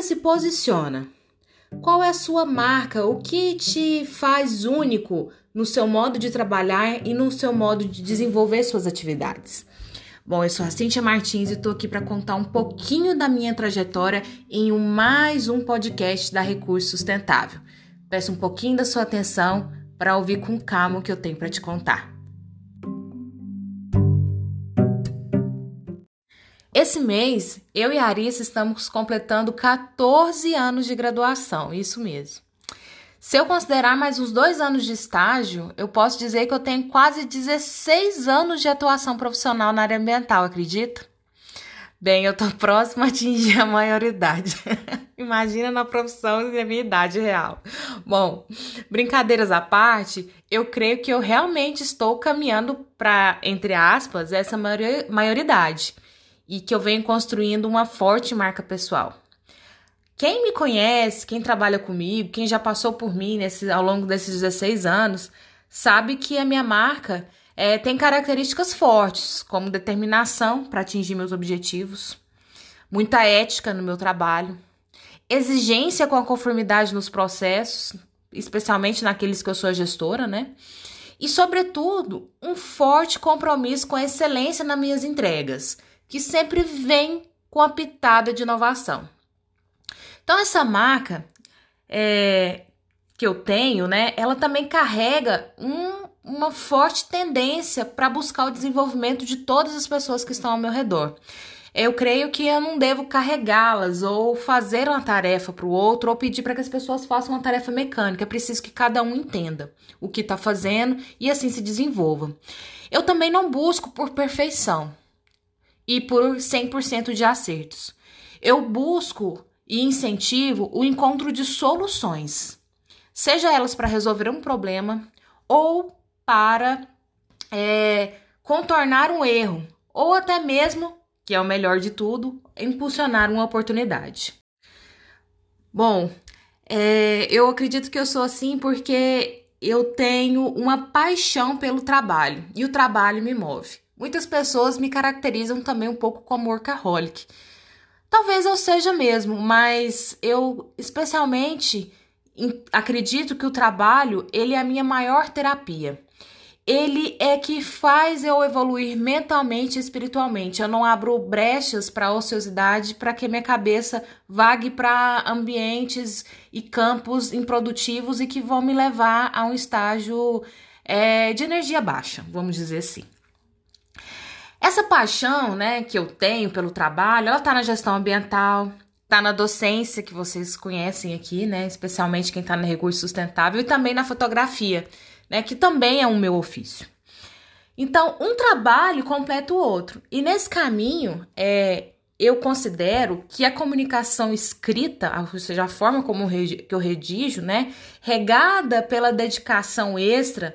você se posiciona? Qual é a sua marca? O que te faz único no seu modo de trabalhar e no seu modo de desenvolver suas atividades? Bom, eu sou a Cintia Martins e estou aqui para contar um pouquinho da minha trajetória em um, mais um podcast da Recurso Sustentável. Peço um pouquinho da sua atenção para ouvir com calma o que eu tenho para te contar. Esse mês, eu e a Arissa estamos completando 14 anos de graduação, isso mesmo. Se eu considerar mais uns dois anos de estágio, eu posso dizer que eu tenho quase 16 anos de atuação profissional na área ambiental, acredita? Bem, eu tô próxima a atingir a maioridade. Imagina na profissão e a minha idade real. Bom, brincadeiras à parte, eu creio que eu realmente estou caminhando para, entre aspas, essa maioridade e que eu venho construindo uma forte marca pessoal. Quem me conhece, quem trabalha comigo, quem já passou por mim nesse, ao longo desses 16 anos, sabe que a minha marca é, tem características fortes, como determinação para atingir meus objetivos, muita ética no meu trabalho, exigência com a conformidade nos processos, especialmente naqueles que eu sou gestora, né? E, sobretudo, um forte compromisso com a excelência nas minhas entregas que sempre vem com a pitada de inovação. Então, essa marca é, que eu tenho, né, ela também carrega um, uma forte tendência para buscar o desenvolvimento de todas as pessoas que estão ao meu redor. Eu creio que eu não devo carregá-las ou fazer uma tarefa para o outro ou pedir para que as pessoas façam uma tarefa mecânica. É preciso que cada um entenda o que está fazendo e assim se desenvolva. Eu também não busco por perfeição e por 100% de acertos. Eu busco e incentivo o encontro de soluções, seja elas para resolver um problema ou para é, contornar um erro, ou até mesmo, que é o melhor de tudo, impulsionar uma oportunidade. Bom, é, eu acredito que eu sou assim porque eu tenho uma paixão pelo trabalho e o trabalho me move. Muitas pessoas me caracterizam também um pouco como workaholic. Talvez eu seja mesmo, mas eu especialmente acredito que o trabalho, ele é a minha maior terapia. Ele é que faz eu evoluir mentalmente e espiritualmente. Eu não abro brechas para ociosidade para que minha cabeça vague para ambientes e campos improdutivos e que vão me levar a um estágio é, de energia baixa, vamos dizer assim. Essa paixão, né, que eu tenho pelo trabalho, ela tá na gestão ambiental, tá na docência que vocês conhecem aqui, né, especialmente quem tá no recurso sustentável e também na fotografia, né, que também é um meu ofício. Então, um trabalho completa o outro. E nesse caminho, é, eu considero que a comunicação escrita, ou seja, a forma como eu redijo, né, regada pela dedicação extra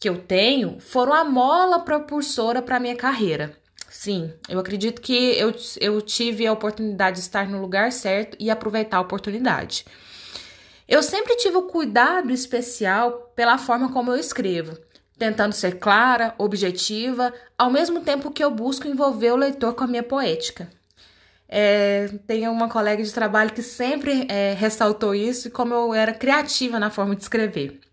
que eu tenho foram a mola propulsora para minha carreira. Sim, eu acredito que eu, eu tive a oportunidade de estar no lugar certo e aproveitar a oportunidade. Eu sempre tive o cuidado especial pela forma como eu escrevo, tentando ser clara, objetiva, ao mesmo tempo que eu busco envolver o leitor com a minha poética. É, tem uma colega de trabalho que sempre é, ressaltou isso e como eu era criativa na forma de escrever.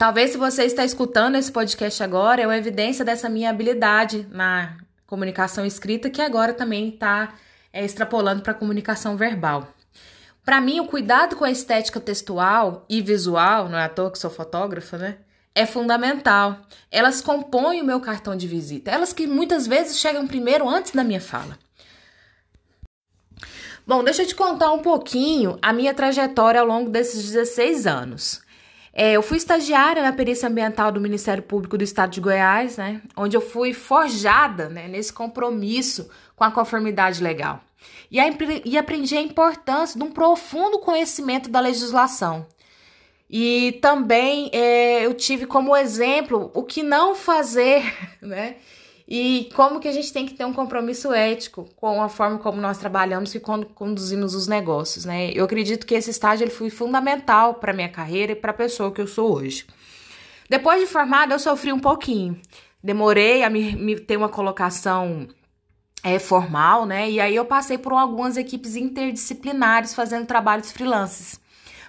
Talvez se você está escutando esse podcast agora, é uma evidência dessa minha habilidade na comunicação escrita, que agora também está é, extrapolando para a comunicação verbal. Para mim, o cuidado com a estética textual e visual, não é à toa que sou fotógrafa, né? É fundamental. Elas compõem o meu cartão de visita. Elas que muitas vezes chegam primeiro antes da minha fala. Bom, deixa eu te contar um pouquinho a minha trajetória ao longo desses 16 anos. É, eu fui estagiária na perícia ambiental do Ministério Público do Estado de Goiás, né, onde eu fui forjada né, nesse compromisso com a conformidade legal. E, a, e aprendi a importância de um profundo conhecimento da legislação. E também é, eu tive como exemplo o que não fazer, né? E como que a gente tem que ter um compromisso ético com a forma como nós trabalhamos e conduzimos os negócios, né? Eu acredito que esse estágio ele foi fundamental para minha carreira e para a pessoa que eu sou hoje. Depois de formada, eu sofri um pouquinho. Demorei a me, me ter uma colocação é, formal, né? E aí eu passei por algumas equipes interdisciplinares fazendo trabalhos freelances.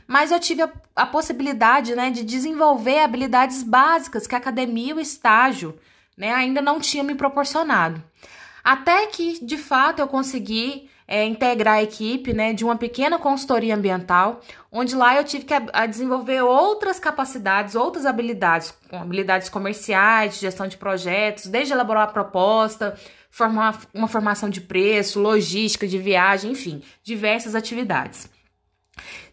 Mas eu tive a, a possibilidade, né, de desenvolver habilidades básicas que a academia e o estágio, né, ainda não tinham me proporcionado. Até que, de fato, eu consegui é, integrar a equipe né, de uma pequena consultoria ambiental, onde lá eu tive que a, a desenvolver outras capacidades, outras habilidades, habilidades comerciais, de gestão de projetos, desde elaborar a proposta, formar uma formação de preço, logística de viagem, enfim, diversas atividades.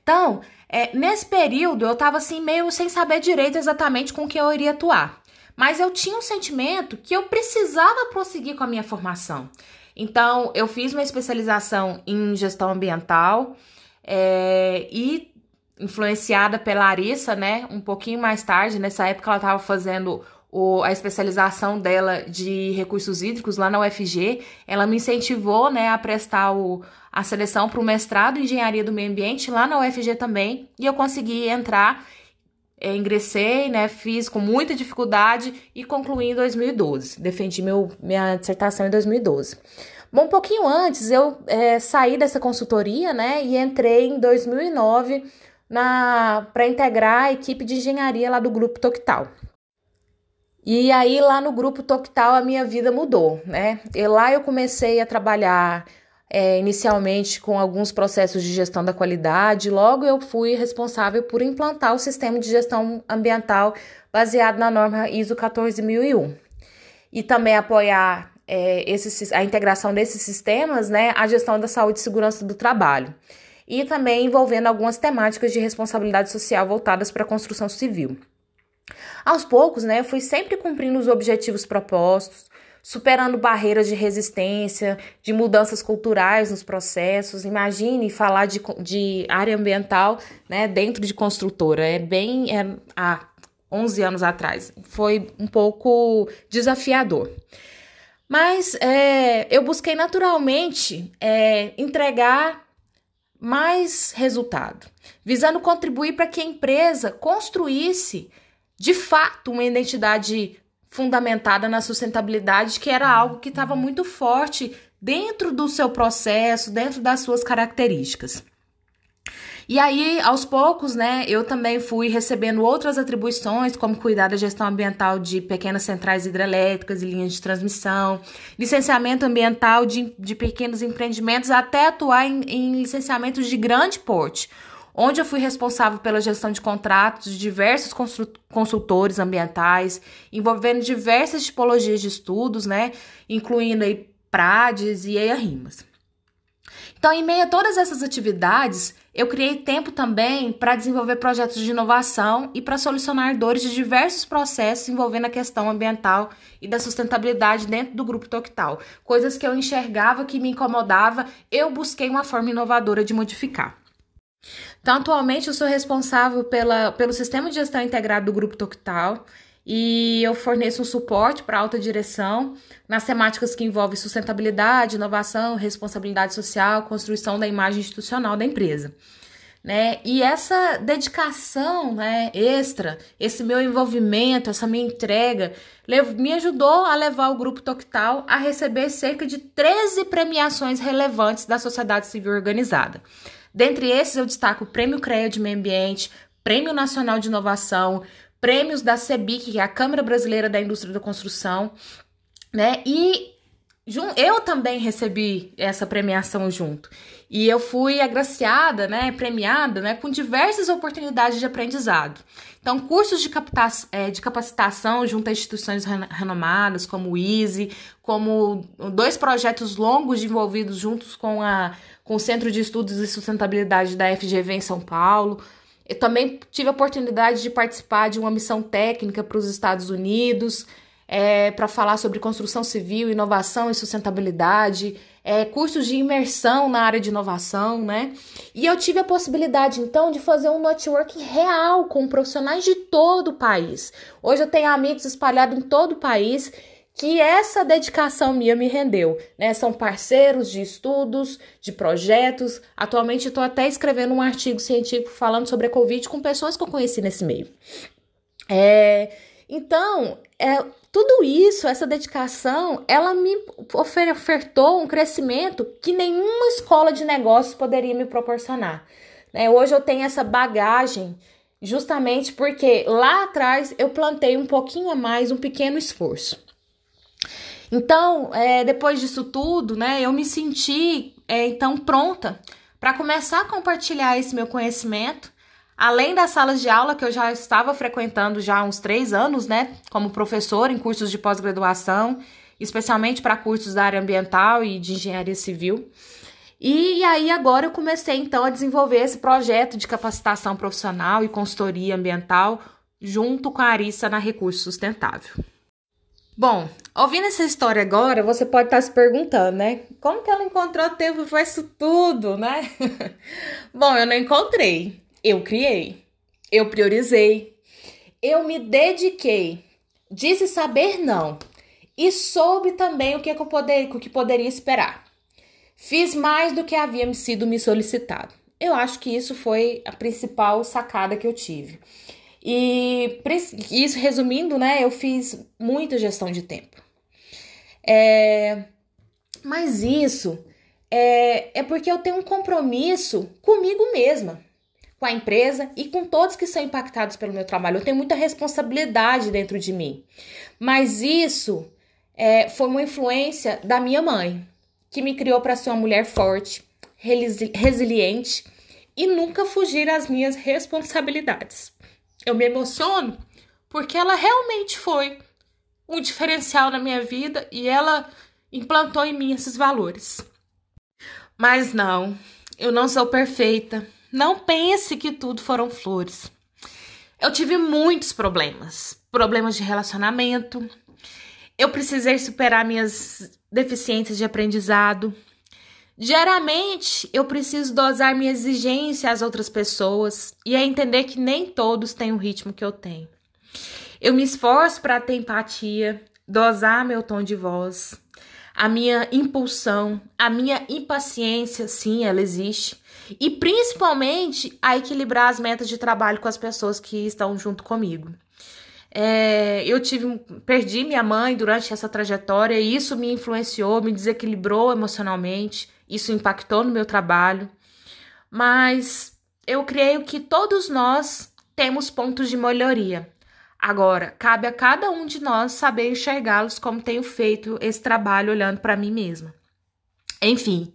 Então, é, nesse período eu estava assim meio sem saber direito exatamente com que eu iria atuar. Mas eu tinha um sentimento que eu precisava prosseguir com a minha formação. Então, eu fiz uma especialização em gestão ambiental é, e influenciada pela Arissa, né? Um pouquinho mais tarde, nessa época ela estava fazendo o, a especialização dela de recursos hídricos lá na UFG, ela me incentivou né, a prestar o, a seleção para o mestrado em engenharia do meio ambiente lá na UFG também, e eu consegui entrar, é, ingressei, né, fiz com muita dificuldade e concluí em 2012. Defendi meu, minha dissertação em 2012. Bom, um pouquinho antes eu é, saí dessa consultoria, né, e entrei em 2009 para integrar a equipe de engenharia lá do Grupo Toctal. E aí lá no grupo Toctal a minha vida mudou, né? E lá eu comecei a trabalhar é, inicialmente com alguns processos de gestão da qualidade, logo eu fui responsável por implantar o sistema de gestão ambiental baseado na norma ISO 14001 e também apoiar é, esse, a integração desses sistemas, né, a gestão da saúde e segurança do trabalho e também envolvendo algumas temáticas de responsabilidade social voltadas para a construção civil. Aos poucos, né, fui sempre cumprindo os objetivos propostos, superando barreiras de resistência, de mudanças culturais nos processos. Imagine falar de, de área ambiental né, dentro de construtora. É bem. É, há 11 anos atrás. Foi um pouco desafiador. Mas é, eu busquei naturalmente é, entregar mais resultado, visando contribuir para que a empresa construísse de fato uma identidade fundamentada na sustentabilidade, que era algo que estava muito forte dentro do seu processo, dentro das suas características. E aí, aos poucos, né, eu também fui recebendo outras atribuições, como cuidar da gestão ambiental de pequenas centrais hidrelétricas e linhas de transmissão, licenciamento ambiental de, de pequenos empreendimentos, até atuar em, em licenciamentos de grande porte, onde eu fui responsável pela gestão de contratos de diversos consultores ambientais, envolvendo diversas tipologias de estudos, né, incluindo aí PRADES e EIA-RIMAS. Então, em meio a todas essas atividades, eu criei tempo também para desenvolver projetos de inovação e para solucionar dores de diversos processos envolvendo a questão ambiental e da sustentabilidade dentro do grupo Toctal. Coisas que eu enxergava que me incomodava, eu busquei uma forma inovadora de modificar. Então, atualmente eu sou responsável pela, pelo sistema de gestão integrado do Grupo Toctal e eu forneço um suporte para alta direção nas temáticas que envolvem sustentabilidade, inovação, responsabilidade social, construção da imagem institucional da empresa. Né? E essa dedicação né, extra, esse meu envolvimento, essa minha entrega, me ajudou a levar o Grupo Toctal a receber cerca de 13 premiações relevantes da sociedade civil organizada. Dentre esses, eu destaco o Prêmio CREA de Meio Ambiente, Prêmio Nacional de Inovação, prêmios da CEBIC, que é a Câmara Brasileira da Indústria da Construção, né? E eu também recebi essa premiação junto. E eu fui agraciada, né, premiada, né, com diversas oportunidades de aprendizado. Então, cursos de, é, de capacitação junto a instituições renomadas, como o EASY, como dois projetos longos desenvolvidos juntos com, a, com o Centro de Estudos e Sustentabilidade da FGV em São Paulo. Eu também tive a oportunidade de participar de uma missão técnica para os Estados Unidos, é, para falar sobre construção civil, inovação e sustentabilidade, é, cursos de imersão na área de inovação, né? E eu tive a possibilidade, então, de fazer um networking real com profissionais de todo o país. Hoje eu tenho amigos espalhados em todo o país que essa dedicação minha me rendeu, né? São parceiros de estudos, de projetos. Atualmente estou até escrevendo um artigo científico falando sobre a Covid com pessoas que eu conheci nesse meio. É, então, é, tudo isso, essa dedicação, ela me ofertou um crescimento que nenhuma escola de negócios poderia me proporcionar. Né? Hoje eu tenho essa bagagem justamente porque lá atrás eu plantei um pouquinho a mais, um pequeno esforço. Então, é, depois disso tudo, né, eu me senti é, então pronta para começar a compartilhar esse meu conhecimento, além das salas de aula que eu já estava frequentando já há uns três anos, né, como professor em cursos de pós-graduação, especialmente para cursos da área ambiental e de engenharia civil. E aí agora eu comecei então a desenvolver esse projeto de capacitação profissional e consultoria ambiental junto com a Arissa na Recurso Sustentável. Bom, ouvindo essa história agora, você pode estar se perguntando, né? Como que ela encontrou tempo para isso tudo, né? Bom, eu não encontrei, eu criei, eu priorizei, eu me dediquei, disse saber não e soube também o que, eu poder, o que poderia esperar. Fiz mais do que havia sido me solicitado. Eu acho que isso foi a principal sacada que eu tive. E isso, resumindo, né, eu fiz muita gestão de tempo. É, mas isso é, é porque eu tenho um compromisso comigo mesma, com a empresa e com todos que são impactados pelo meu trabalho. Eu tenho muita responsabilidade dentro de mim. Mas isso é, foi uma influência da minha mãe que me criou para ser uma mulher forte, resiliente e nunca fugir às minhas responsabilidades. Eu me emociono porque ela realmente foi um diferencial na minha vida e ela implantou em mim esses valores. Mas não, eu não sou perfeita. Não pense que tudo foram flores. Eu tive muitos problemas, problemas de relacionamento, eu precisei superar minhas deficiências de aprendizado. Diariamente, eu preciso dosar minha exigência às outras pessoas e é entender que nem todos têm o ritmo que eu tenho. Eu me esforço para ter empatia, dosar meu tom de voz, a minha impulsão, a minha impaciência, sim, ela existe, e principalmente a equilibrar as metas de trabalho com as pessoas que estão junto comigo. É, eu tive, perdi minha mãe durante essa trajetória e isso me influenciou, me desequilibrou emocionalmente, isso impactou no meu trabalho. Mas eu creio que todos nós temos pontos de melhoria. Agora, cabe a cada um de nós saber enxergá-los como tenho feito esse trabalho olhando para mim mesma. Enfim,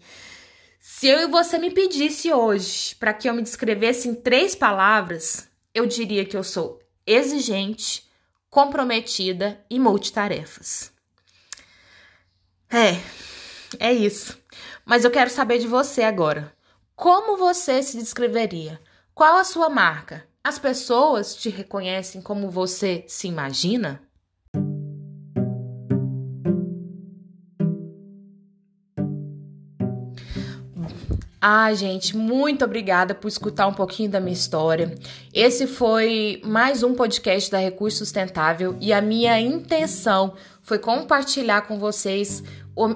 se eu e você me pedisse hoje para que eu me descrevesse em três palavras, eu diria que eu sou exigente, comprometida e multitarefas. É, é isso. Mas eu quero saber de você agora. Como você se descreveria? Qual a sua marca? As pessoas te reconhecem como você se imagina? Ah, gente, muito obrigada por escutar um pouquinho da minha história. Esse foi mais um podcast da Recurso Sustentável e a minha intenção foi compartilhar com vocês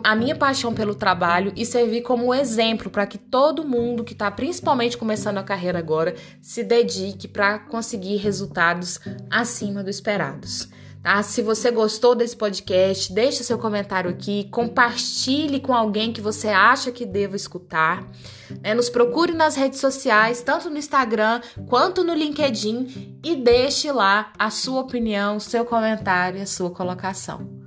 a minha paixão pelo trabalho e servir como exemplo para que todo mundo que está principalmente começando a carreira agora se dedique para conseguir resultados acima dos esperados. Tá? Se você gostou desse podcast, deixe seu comentário aqui, compartilhe com alguém que você acha que deva escutar. Né? Nos procure nas redes sociais, tanto no Instagram quanto no LinkedIn, e deixe lá a sua opinião, seu comentário e a sua colocação.